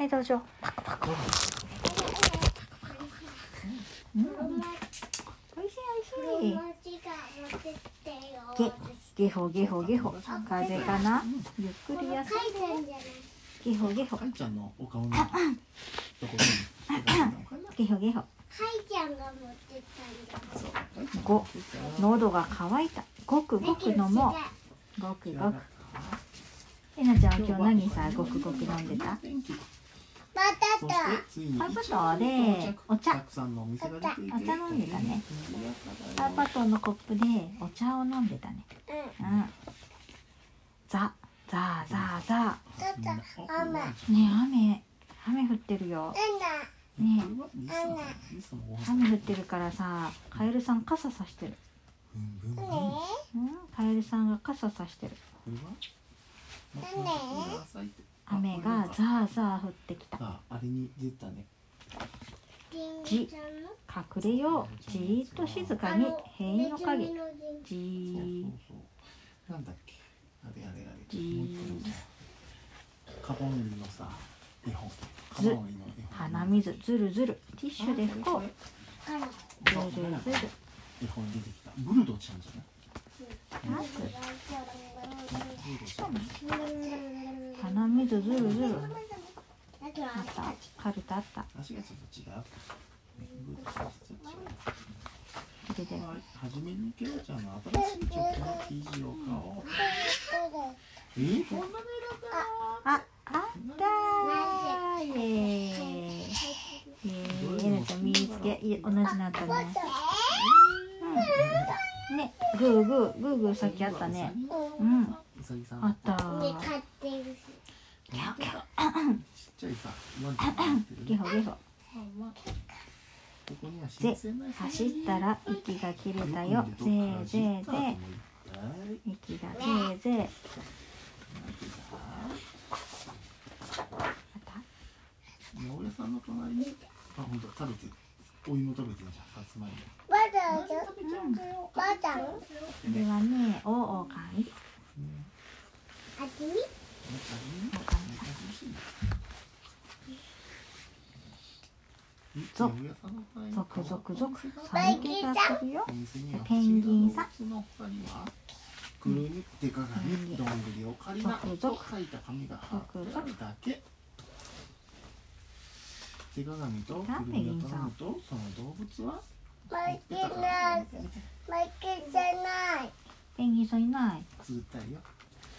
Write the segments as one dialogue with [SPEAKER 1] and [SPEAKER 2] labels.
[SPEAKER 1] はいどうぞ。パクパクうん。おいしいおいしい。ゲゲホゲホゲホ。風邪かな？ゆっくりんで。
[SPEAKER 2] てんじゃない。
[SPEAKER 1] ゲホゲホ。
[SPEAKER 3] かいちゃんのお顔のとこ
[SPEAKER 1] ゲホゲホ。
[SPEAKER 2] かいちゃんが持ってったんじゃない。
[SPEAKER 3] そうかいちゃん
[SPEAKER 1] ご。喉が渇いた。ごくごく飲もう。ごくごく。えなちゃんは今日何さごくごく飲んでた？
[SPEAKER 3] 天気
[SPEAKER 2] ま
[SPEAKER 3] そ。してついに
[SPEAKER 1] パパトでお茶。
[SPEAKER 3] たくさんのお店が出ていて。
[SPEAKER 1] お茶飲んでたね。パ
[SPEAKER 3] パ
[SPEAKER 1] パトのコップでお茶を飲んでたね。
[SPEAKER 2] うん。
[SPEAKER 1] うん。ザザザザ。
[SPEAKER 2] 雨。
[SPEAKER 1] ね雨。雨降ってるよ。ね雨降ってるからさカエルさん傘さしてる。
[SPEAKER 3] うん。
[SPEAKER 1] カエルさんが傘さしてる。
[SPEAKER 2] なんで？
[SPEAKER 1] 雨がザーザー降ってきた。
[SPEAKER 3] さああれに出たね。
[SPEAKER 2] え。リンゴちゃんの？
[SPEAKER 1] 隠れよう。じーっと静かに塀の影。じ
[SPEAKER 3] そう
[SPEAKER 1] ー
[SPEAKER 3] そうそう。なんだっけ？あれあれあれ。
[SPEAKER 1] じー。
[SPEAKER 3] カバン売りのさ絵本。カバン売りの絵本。
[SPEAKER 1] 鼻水。ずるずるティッシュで拭こう。ずるずる
[SPEAKER 3] 絵本出てきた。ブルドーちゃんじゃない？
[SPEAKER 1] まず
[SPEAKER 3] ブルドーちゃん
[SPEAKER 1] 鼻水ずるずる
[SPEAKER 2] あ
[SPEAKER 1] ったカルタあった。
[SPEAKER 3] 足がちょっと違う。はじめにケロちゃんの新しい曲の記事を買おう。えー、こんなの
[SPEAKER 1] ああったーイエー。イイエーイ。えなちゃん見つけ同じのあったね。うん。ねグーグーグーグーさっきあったね。うん。あった。
[SPEAKER 3] ギャオギャオ。ちっちゃいさ、ワンちゃんが乗ってるね
[SPEAKER 1] ゲホゲホ。
[SPEAKER 3] ここには
[SPEAKER 1] ぜ
[SPEAKER 3] 新鮮な
[SPEAKER 1] 走ったら息が切れたよ。ぜーぜーぜー。息がぜーぜーまた
[SPEAKER 3] 八百屋さんの隣に、あ、本当食べて。る。お芋食べてるじゃん、さつまいも。
[SPEAKER 1] これはねおおかみ
[SPEAKER 3] うん
[SPEAKER 2] あきみ。
[SPEAKER 3] なんかね
[SPEAKER 1] おかみさん
[SPEAKER 3] 楽しいね
[SPEAKER 1] 続々続
[SPEAKER 3] 変わったお店が
[SPEAKER 1] 寒気がペンギンさ
[SPEAKER 3] くるみ手鏡どんぐりオカリナ
[SPEAKER 1] 続。
[SPEAKER 3] と
[SPEAKER 1] 々
[SPEAKER 3] 書いた紙が貼ってあるだけ。手鏡とくるみを頼むとその動物は
[SPEAKER 2] マイケない。マイケじゃない。
[SPEAKER 1] ペンギンさんいない。
[SPEAKER 3] つったりよ。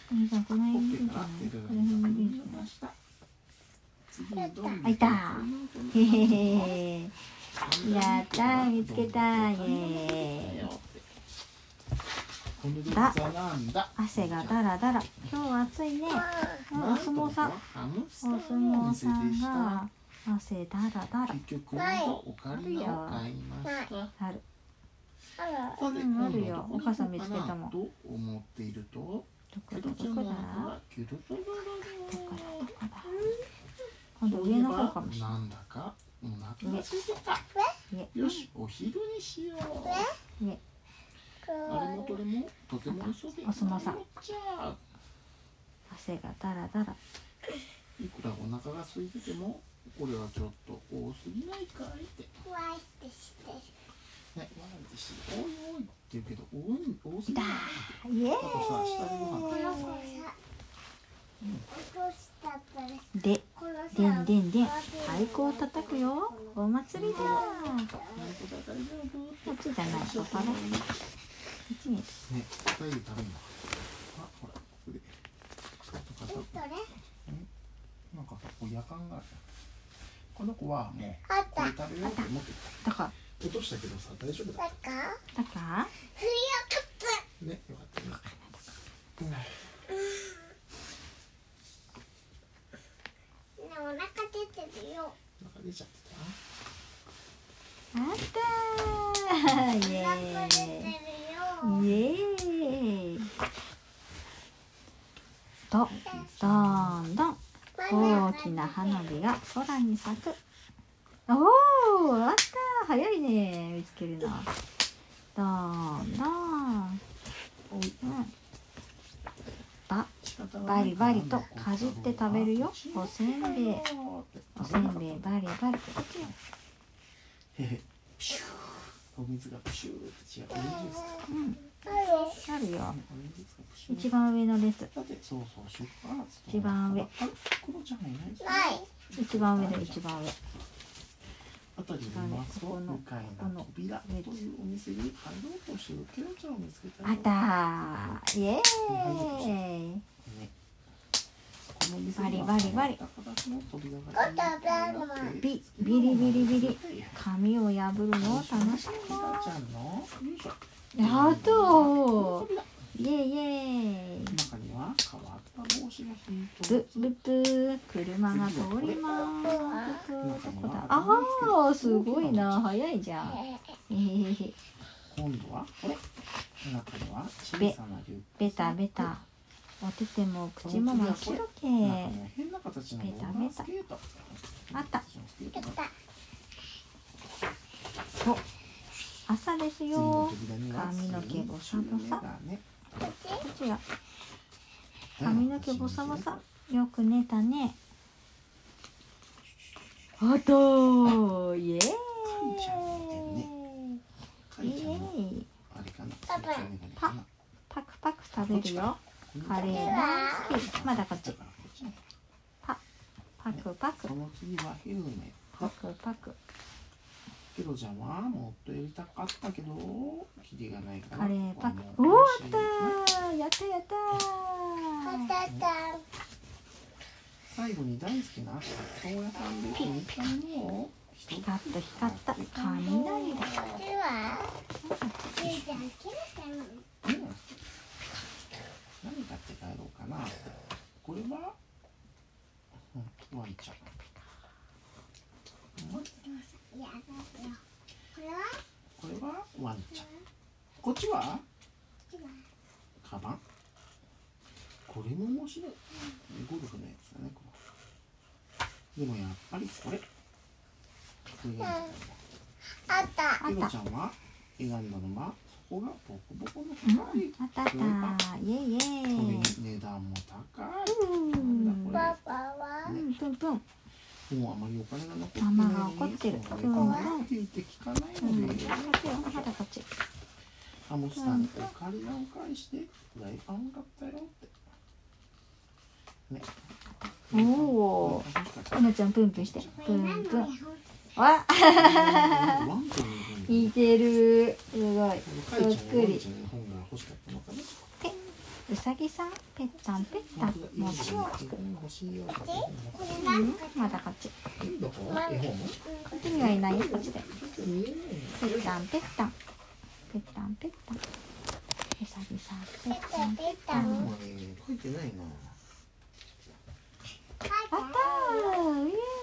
[SPEAKER 1] ペンギンさんこの
[SPEAKER 3] ポ
[SPEAKER 1] 辺にいるんじゃないこの辺にいるんじ
[SPEAKER 3] とくる
[SPEAKER 1] あいたへへへやった見つけたイエーイ
[SPEAKER 3] この動物はなん。だ
[SPEAKER 1] 汗がだらだら今日暑いねお相撲さん。お相撲さん。が汗だらだら
[SPEAKER 3] 結局お借りのを買い
[SPEAKER 1] ある
[SPEAKER 2] あ。
[SPEAKER 1] るよお母さん。見つけたもん。どこ
[SPEAKER 3] ケ
[SPEAKER 1] どこだどこだどこだ今度上の方かもしれない。
[SPEAKER 3] なんだかお腹が空いてた。
[SPEAKER 1] ね。
[SPEAKER 3] よしお昼にしよう。
[SPEAKER 1] ね。
[SPEAKER 3] あれもこれも？とても急ぎ
[SPEAKER 1] お相撲さん。
[SPEAKER 3] じゃあ。
[SPEAKER 1] 汗がだらだら
[SPEAKER 3] いくらお腹が空いててもこれはちょっと多すぎないかいって。
[SPEAKER 2] わいってして。
[SPEAKER 3] ね、わーってして、おいおいって言うけど、多い、多すぎ
[SPEAKER 1] だ
[SPEAKER 3] ない。
[SPEAKER 1] イエ
[SPEAKER 3] あとさ、下でご飯
[SPEAKER 1] で。でんでんでん太鼓を叩くよお祭りだこっちじゃないパパだこっちに
[SPEAKER 3] ね、二人で食べるの。あ、ほら、ここで。とかさ、
[SPEAKER 2] どれ。
[SPEAKER 3] なんかさ、こう夜間があるじゃん。この子はもう。これ食べようと思って
[SPEAKER 1] だか
[SPEAKER 3] た。落としたけどさ、大丈夫だ。
[SPEAKER 2] だか。
[SPEAKER 1] だか
[SPEAKER 2] ふやかっ
[SPEAKER 3] ね、よかったね。うん
[SPEAKER 2] た。ね、お腹出てる
[SPEAKER 3] 出ちゃって
[SPEAKER 1] あったー。イエー。イ。イエーイとどんどん大きな花火が空に咲く。おおあった早いね見つけるの。どんどん。うん。バリバリとかじって食べるよ。おせんべい。おせんべいバリバリ
[SPEAKER 3] お水がプシューって違う。
[SPEAKER 1] う。ん。あるよ。一番上の列。一番上
[SPEAKER 3] あクロちゃんがいないです
[SPEAKER 2] ない。
[SPEAKER 1] 一番上だよ一番上。
[SPEAKER 3] あたり見ますと
[SPEAKER 1] ここの
[SPEAKER 3] 向かい
[SPEAKER 1] この
[SPEAKER 3] の扉というお店に入ろうとしてるケロちゃんを見つけたよ。
[SPEAKER 1] あったー。イエーイバリバリバリ。ビビリビリビリ。紙を破るのを楽し
[SPEAKER 3] いしょ
[SPEAKER 1] う。やっと。イエーイイエーイブブブ車が通りますあーすごいな。早いじゃん。えへへへ
[SPEAKER 3] 今度はこれ。中には小
[SPEAKER 1] べ
[SPEAKER 3] さなリュック。
[SPEAKER 1] ベタベタお手手も口も真っ白け。
[SPEAKER 3] 変な形の。ローラースケート
[SPEAKER 1] あった。朝ですよ。髪の毛ボサボサ。
[SPEAKER 3] こ
[SPEAKER 1] ちや髪の毛ボサボサ。よく寝たね。あとイエーイ。イエーイ。
[SPEAKER 2] パパ
[SPEAKER 1] クパク食べるよカレー大好き。まだこっち。パパクパク。
[SPEAKER 3] その次はヘルメッ
[SPEAKER 1] パ
[SPEAKER 3] ト
[SPEAKER 1] クパク。
[SPEAKER 3] ケロちゃんはもっとやりたかったけどキリがないから。
[SPEAKER 1] カレーパク。おおあったー。やったやったー。
[SPEAKER 2] たた
[SPEAKER 3] 最後に大好きな納豆屋さんで気に入ったものを。
[SPEAKER 1] 光った光った雷だ
[SPEAKER 2] こっちはゆいちゃんキラちゃん
[SPEAKER 3] うん何買って帰ろうかなってこれは、うん、ワンちゃん、
[SPEAKER 2] これは？
[SPEAKER 3] これは？ワンちゃん。こっちは？カバン？これも面白い。ゴルフのやつだねでもやっぱりこれ。これ
[SPEAKER 2] あった。
[SPEAKER 3] ケロちゃんは？選んだのはそこがボコボコの
[SPEAKER 1] うん。
[SPEAKER 3] 高い
[SPEAKER 1] あったあったイエイイエイ
[SPEAKER 3] 値段も高い
[SPEAKER 1] うん。なん。
[SPEAKER 3] だこれ
[SPEAKER 2] パパは
[SPEAKER 1] うん。プンプン
[SPEAKER 3] もうあまりお金が残ってない
[SPEAKER 1] ママが怒ってる
[SPEAKER 3] そのお金って言って聞かないので
[SPEAKER 1] うん。こっ、ちよまだこっち
[SPEAKER 3] ハムスターにお借りを返してフライパン買ったよってね
[SPEAKER 1] おお
[SPEAKER 3] 欲しかった
[SPEAKER 1] うなちゃん。プンプンしてプンプンわ。似てる。すごい。
[SPEAKER 3] このカイちゃんのワンちゃんの本が欲しかったのかな。
[SPEAKER 1] うさぎさん？ぺったん？ぺったん？餅を作る
[SPEAKER 3] 欲しいよ。
[SPEAKER 2] これ
[SPEAKER 1] うん。
[SPEAKER 2] 何
[SPEAKER 1] まだこっち。
[SPEAKER 3] どこ絵本？
[SPEAKER 1] こっちにはいない？よこっちで。
[SPEAKER 3] うん
[SPEAKER 1] ぺったん？ぺったん。ぺったん？ぺったん。うさぎさん？ぺ
[SPEAKER 2] ペ
[SPEAKER 1] ったん？
[SPEAKER 2] タペタ
[SPEAKER 3] もうね書いてないな。
[SPEAKER 1] あったー。イエーイ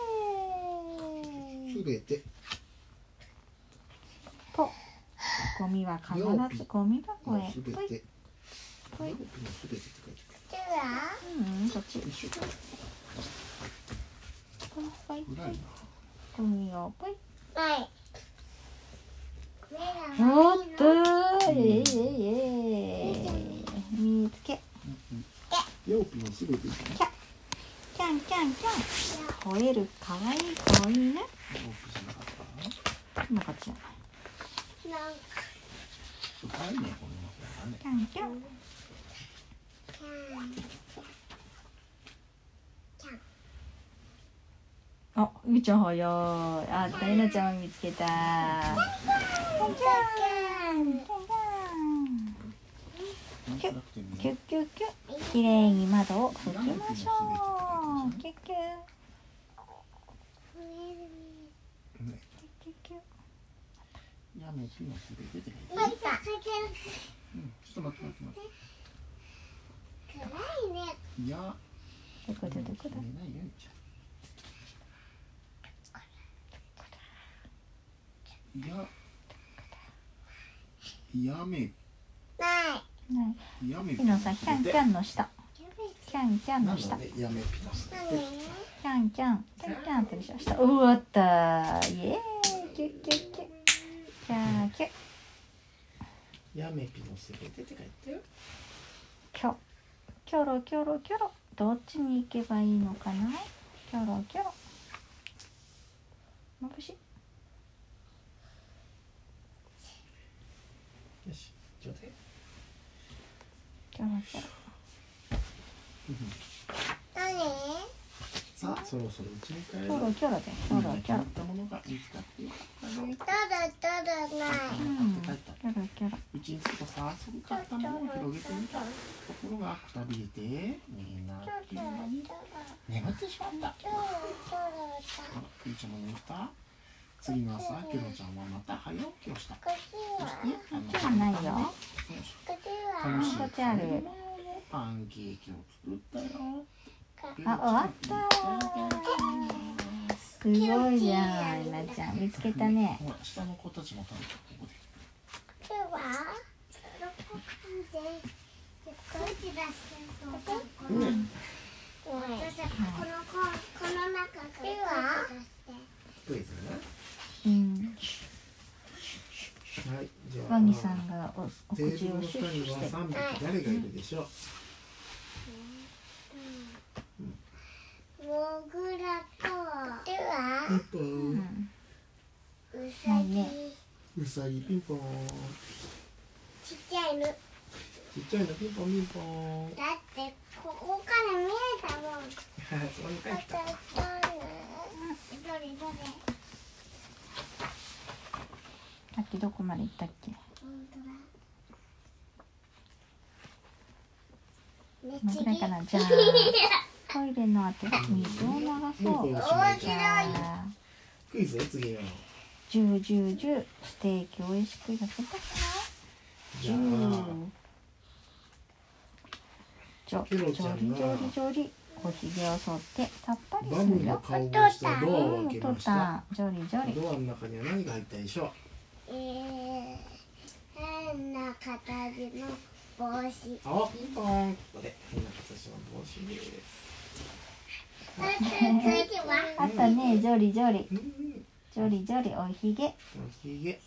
[SPEAKER 3] すべて。
[SPEAKER 1] ポ。ゴミは必ずゴミ箱へ。
[SPEAKER 3] すべて。すべてって書いて
[SPEAKER 1] うんこっち。
[SPEAKER 3] 一緒か
[SPEAKER 1] ほいほいゴミをぽい
[SPEAKER 2] ない。
[SPEAKER 1] おっとー。イエイイエイイエイ。見つけ。
[SPEAKER 3] ヨーピーのすべて。じゃん
[SPEAKER 1] キャ。キャンキャンキャン。吠える。かわいい子犬
[SPEAKER 3] ヨーピーじゃなかった
[SPEAKER 1] 今こっちや
[SPEAKER 2] なんか。
[SPEAKER 3] 深いねこの方がね
[SPEAKER 1] キャンキャン
[SPEAKER 2] キャン
[SPEAKER 1] あゆうちゃん早い。あダイナちゃんを見つけた。キャンキャンキャンキャン
[SPEAKER 3] 暗くて見
[SPEAKER 1] キュッ。キュッキュッきれいに窓を拭きましょう。キュッキュッキュッ
[SPEAKER 3] やめピのすべてて。書いて
[SPEAKER 2] また
[SPEAKER 3] うんちょっと待って待って待って
[SPEAKER 2] 暗いね
[SPEAKER 3] いや
[SPEAKER 1] どこだどこだ
[SPEAKER 3] 見えないよゆちゃんいややめ。
[SPEAKER 2] ない
[SPEAKER 1] ない
[SPEAKER 3] やめ。
[SPEAKER 1] ピのさんキャンキャンの下キャンキャン
[SPEAKER 3] の
[SPEAKER 1] の下
[SPEAKER 3] でやめ。ピのすべ
[SPEAKER 2] 何
[SPEAKER 3] て
[SPEAKER 1] キャンキャンキャンキャンってでしょ下うわったイエーイキュッキュッキュッキャーキュッ。
[SPEAKER 3] やめピのすべてって書いてよ。
[SPEAKER 1] キョ。キョロキョロキョロ。どっちに行けばいいのかな？キョロキョロ。まぶし。い
[SPEAKER 3] よし上手
[SPEAKER 1] キョロキョロ。
[SPEAKER 2] 何？
[SPEAKER 3] さあそろそろうちに帰
[SPEAKER 1] キ
[SPEAKER 3] ろう
[SPEAKER 1] ョロキョロでキョロキョロ
[SPEAKER 3] 買ったものが見つかってよかったね
[SPEAKER 2] ただただない
[SPEAKER 1] うん。キョロキョロ
[SPEAKER 3] うちに着くとさすぐ買ったものを広げてみたところがくたびれてみん。な急に眠ってしまったあらゆうちゃん。も眠った次の朝ケロちゃん。はまた早起きをした
[SPEAKER 2] こっちは
[SPEAKER 1] ないよ
[SPEAKER 2] こっちは
[SPEAKER 3] 楽しい
[SPEAKER 1] こっちある
[SPEAKER 3] パンケーキを作ったよ
[SPEAKER 1] あ終わったすごいじゃんなちゃん。見つけたね。
[SPEAKER 3] 下の子たちも食べたここで
[SPEAKER 2] こっちはどこでこっち出して
[SPEAKER 3] うん。
[SPEAKER 2] この子この中から
[SPEAKER 3] クイズね
[SPEAKER 1] うん。
[SPEAKER 3] はいじゃあ
[SPEAKER 1] ワニさんがお口をシュ
[SPEAKER 3] 下には
[SPEAKER 1] ッシュして。
[SPEAKER 3] 3匹誰がいるでしょう？
[SPEAKER 2] モグラとで
[SPEAKER 3] ピ
[SPEAKER 2] は
[SPEAKER 3] ンポ
[SPEAKER 1] う
[SPEAKER 3] ン
[SPEAKER 1] ん。
[SPEAKER 2] うさぎ
[SPEAKER 1] ないね
[SPEAKER 3] うさぎピンポン。
[SPEAKER 2] ちっちゃい
[SPEAKER 3] ちっちゃいのピンポンピンポン。
[SPEAKER 2] てここから見えたもん。
[SPEAKER 3] はいそこに帰った
[SPEAKER 2] どれどれ
[SPEAKER 1] さっきどこまで行ったっけなじゃあ トイレの後は水を流そう。
[SPEAKER 2] 面
[SPEAKER 1] じゃあ
[SPEAKER 3] クイズ次の
[SPEAKER 1] ジュージュージューステーキ美味しく焼けた。かな
[SPEAKER 3] じゃ
[SPEAKER 1] ジュー
[SPEAKER 3] あ
[SPEAKER 1] ジョ
[SPEAKER 3] ケロ
[SPEAKER 1] ジ
[SPEAKER 3] ちゃんが
[SPEAKER 1] ョリジョリジョリおひげを剃ってさっぱり
[SPEAKER 3] バム
[SPEAKER 1] するよ。
[SPEAKER 3] の顔をしたドアを
[SPEAKER 1] うん
[SPEAKER 3] 開けました
[SPEAKER 1] とったジョリジョリ。
[SPEAKER 3] ドアの中には何が入ったでしょう
[SPEAKER 2] えー、変な形の帽子
[SPEAKER 3] あピンポンここで変な形の帽子です
[SPEAKER 1] あったねジョリジョリ。
[SPEAKER 3] うん
[SPEAKER 1] ジョリジョリおひげ。
[SPEAKER 3] おひげ。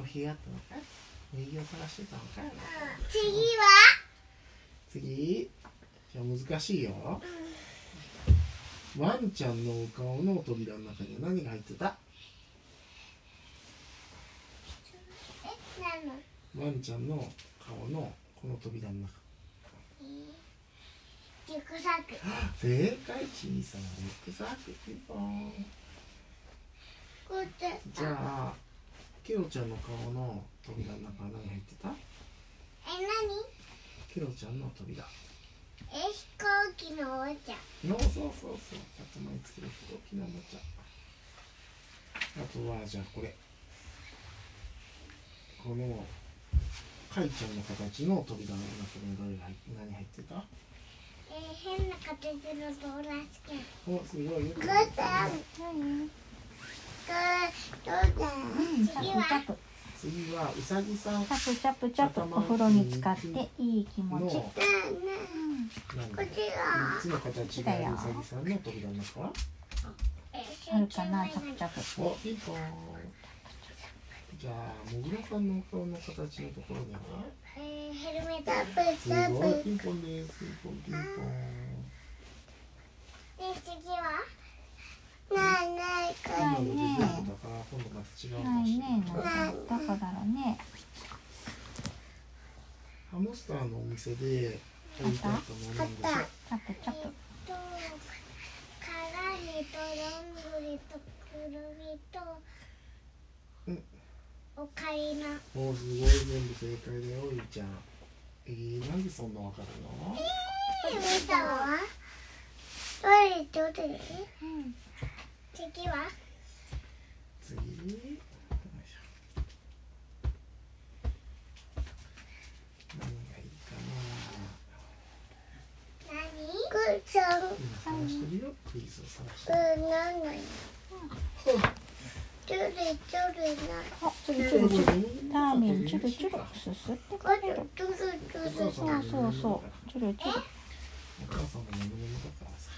[SPEAKER 3] おひげあったのか。おひげを探してたのか。
[SPEAKER 2] 次は？
[SPEAKER 3] 次。じゃあ難しいよ。ワンちゃんのお顔の扉の中には何が入ってた？
[SPEAKER 2] え何の？
[SPEAKER 3] ワンちゃんの顔のこの扉の中
[SPEAKER 2] リュックサック。
[SPEAKER 3] 正解小さなリュックサックピンポン。
[SPEAKER 2] こうやって
[SPEAKER 3] じゃあケロちゃんの顔の扉の中は何入ってた？
[SPEAKER 2] え何？
[SPEAKER 3] ケロちゃんの扉。
[SPEAKER 2] え飛行機のおもちゃ。
[SPEAKER 3] のそうそうそう。頭につける飛行機のおもちゃ。あとはじゃあこれ。このカイちゃんの形の扉の中にどれが入って何入ってた？
[SPEAKER 2] えー、変な形のドーナツ券
[SPEAKER 3] おすごい。よく
[SPEAKER 2] 母さん。
[SPEAKER 1] 何
[SPEAKER 2] これどうだ
[SPEAKER 1] うん。
[SPEAKER 2] 次は
[SPEAKER 3] 次はうさぎさん。
[SPEAKER 1] チャプチャプチャプお風呂に浸かっていい気持ちうん。
[SPEAKER 2] こっちは
[SPEAKER 3] 3つの形があるうさぎさん。の扉の中
[SPEAKER 1] あるかなチャプチャプ
[SPEAKER 3] おピンポンじゃあもぐらさん。のお顔の形のところには
[SPEAKER 2] えー、ヘルメット
[SPEAKER 3] すごいピンポンですピンポンピンポン
[SPEAKER 2] で次はないない
[SPEAKER 3] ハムスターのお店で買い
[SPEAKER 2] った。
[SPEAKER 1] チャプチャプ
[SPEAKER 2] えっとどんぐりとくるみと
[SPEAKER 3] うん
[SPEAKER 2] オカリナ
[SPEAKER 3] もうすごい全部正解だよゆいちゃん。えー、なんでそんなわかるの？
[SPEAKER 2] 見たわ。どれどれ
[SPEAKER 1] うん。
[SPEAKER 2] 次は？
[SPEAKER 3] 次？よいしょ何がいいかな。
[SPEAKER 2] 何？くーちゃん。う
[SPEAKER 3] 今探してるよ。クイズを探してる。
[SPEAKER 2] ん何がいいどれどれな
[SPEAKER 1] あチュルチュルチュルターミンチュルチュルすすって
[SPEAKER 2] これどれどれ
[SPEAKER 3] そう
[SPEAKER 1] そうそうそうチュルチュル
[SPEAKER 3] お母さんも眠々だからさ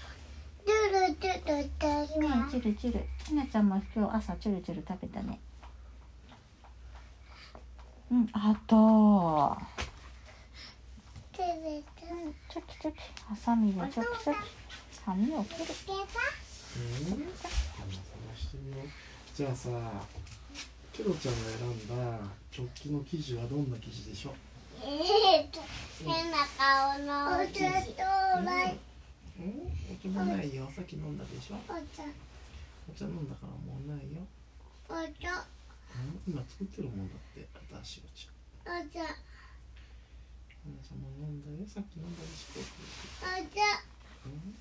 [SPEAKER 2] どれどれどれ
[SPEAKER 1] ねチュルチュルひなちゃんも今日朝チュルチュル食べたねうんあと
[SPEAKER 2] どれどれ
[SPEAKER 1] うんチョキチョキハサミでチョキチョキ髪を切る
[SPEAKER 3] うん今探してみようじゃあさケロちゃんが選んだ直帰の生地はどんな生地でしょう？
[SPEAKER 2] えーと変な顔の生地
[SPEAKER 3] うんお茶もないよさっき飲んだでしょ？
[SPEAKER 2] お茶。
[SPEAKER 3] お茶飲んだからもうないよ。
[SPEAKER 2] お茶。
[SPEAKER 3] うん？今作ってるもんだって新しいお茶。
[SPEAKER 2] お茶。
[SPEAKER 3] 花ちゃんも飲んだよ。さっき飲んだでしょ。
[SPEAKER 2] お茶。
[SPEAKER 3] うん？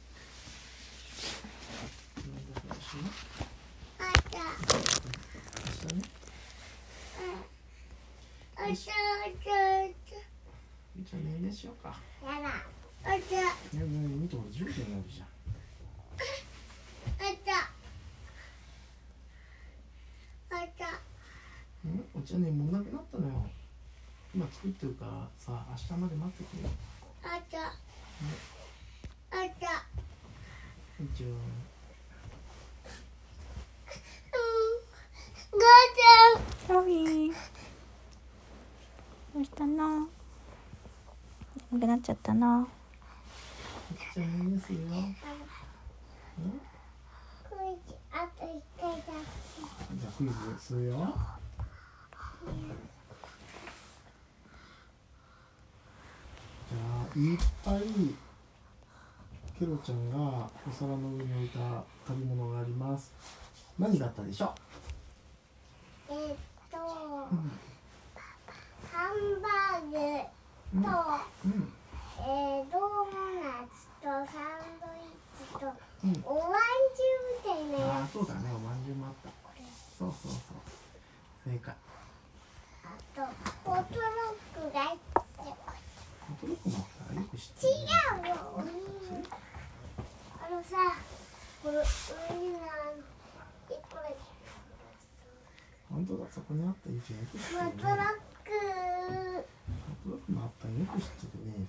[SPEAKER 3] 飲んだでしょ
[SPEAKER 2] お茶
[SPEAKER 3] 明日ね
[SPEAKER 2] お茶お茶お茶
[SPEAKER 3] じゃあ。寝寝しようか
[SPEAKER 2] やだお茶
[SPEAKER 3] ねね見てほら10時になるじゃん
[SPEAKER 2] お茶お茶
[SPEAKER 3] うん。お茶ねもうなくなったのよ。今作ってるからさ明日まで待ってて。よ
[SPEAKER 2] お茶お茶
[SPEAKER 3] じゃ
[SPEAKER 2] うん母
[SPEAKER 1] ロビーどうしたの眠くなっちゃったな。
[SPEAKER 3] あじゃあ寝寝するよ
[SPEAKER 2] ちゃんクイズあと一回だ
[SPEAKER 3] じゃあクイズするよ。じゃあいっぱいケロちゃんがお皿の上に置いた食べ物があります。何があったでしょ
[SPEAKER 2] えーっと
[SPEAKER 3] う、うん
[SPEAKER 2] ハンバーグ。
[SPEAKER 3] うん
[SPEAKER 2] と、
[SPEAKER 3] うん。
[SPEAKER 2] えー、ドーナツとサンドイッチと
[SPEAKER 3] うん
[SPEAKER 2] おまんじゅうみたいなや
[SPEAKER 3] ああそうだね。おまんじゅうもあった。そうそうそう。正解。
[SPEAKER 2] つとホットロックが
[SPEAKER 3] ホットドッグもあったよく知ってる。ね
[SPEAKER 2] 違うよあのさこれ上にあのこれ。
[SPEAKER 3] 本当だ。そこにあったよく知ってるね
[SPEAKER 2] ホット
[SPEAKER 3] ドッグったよく知ってるね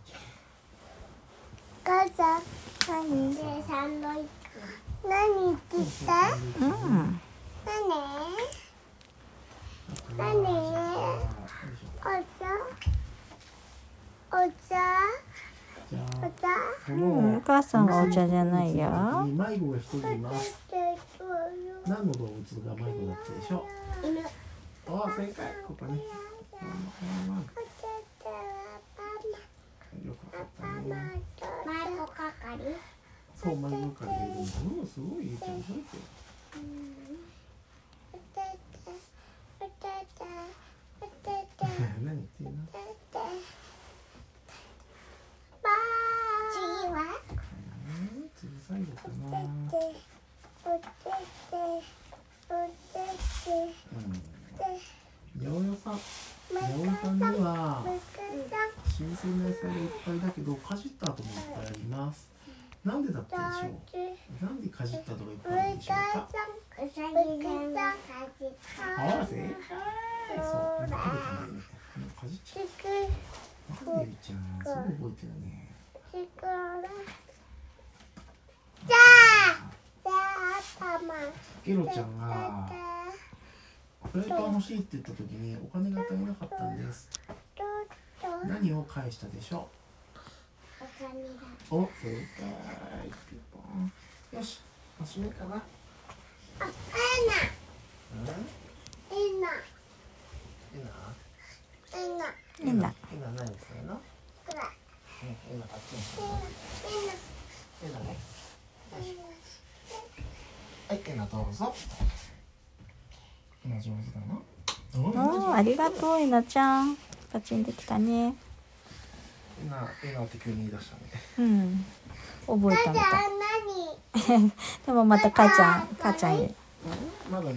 [SPEAKER 2] 母さん
[SPEAKER 1] 何
[SPEAKER 2] でサンドイッチ何って言った
[SPEAKER 1] うん
[SPEAKER 2] 何
[SPEAKER 3] 何
[SPEAKER 2] お茶お茶
[SPEAKER 1] うん、お
[SPEAKER 3] の
[SPEAKER 1] 母さんはお茶じゃないよ。
[SPEAKER 3] に迷子が一人います何の動物が迷子だったでしょう？あ正解ここねワンワンワンよかったね
[SPEAKER 2] 迷子係。
[SPEAKER 3] そう迷子からいる。ん。だうんすごいゆうちゃん覚えてる何言ってんの
[SPEAKER 2] 次は
[SPEAKER 3] うん次最後かなうん八百屋さん八百屋さんには新鮮な野菜がいっぱいだけどかじった後もいっぱいあります。なんでだったでしょう？なんでかじった後がいっぱいあるんでしょうか？
[SPEAKER 2] うさぎさんかじった
[SPEAKER 3] ああ正解そうなんか食べたんだよねかじっちゃったなんでゆちゃんすごい覚えてるね。
[SPEAKER 2] じゃあじゃあ頭
[SPEAKER 3] ゲロちゃんがフライパン欲しいって言った時にお金が足りなかったんです。何を返したでしょ
[SPEAKER 2] お金だ。
[SPEAKER 3] うお正解ピンポン。よしおしめかな。
[SPEAKER 2] あ、
[SPEAKER 3] 何するの
[SPEAKER 2] くら
[SPEAKER 3] うんえな。あっちにするのえな。ねはいえな。どうぞえな。上手だな。
[SPEAKER 1] おー、ありがとう、えな。ちゃん。パチンできたね。
[SPEAKER 3] えなえなって急に言い出したね
[SPEAKER 1] うん。覚えたみたい。でもまた母ちゃん、母ちゃんへ。
[SPEAKER 3] まだね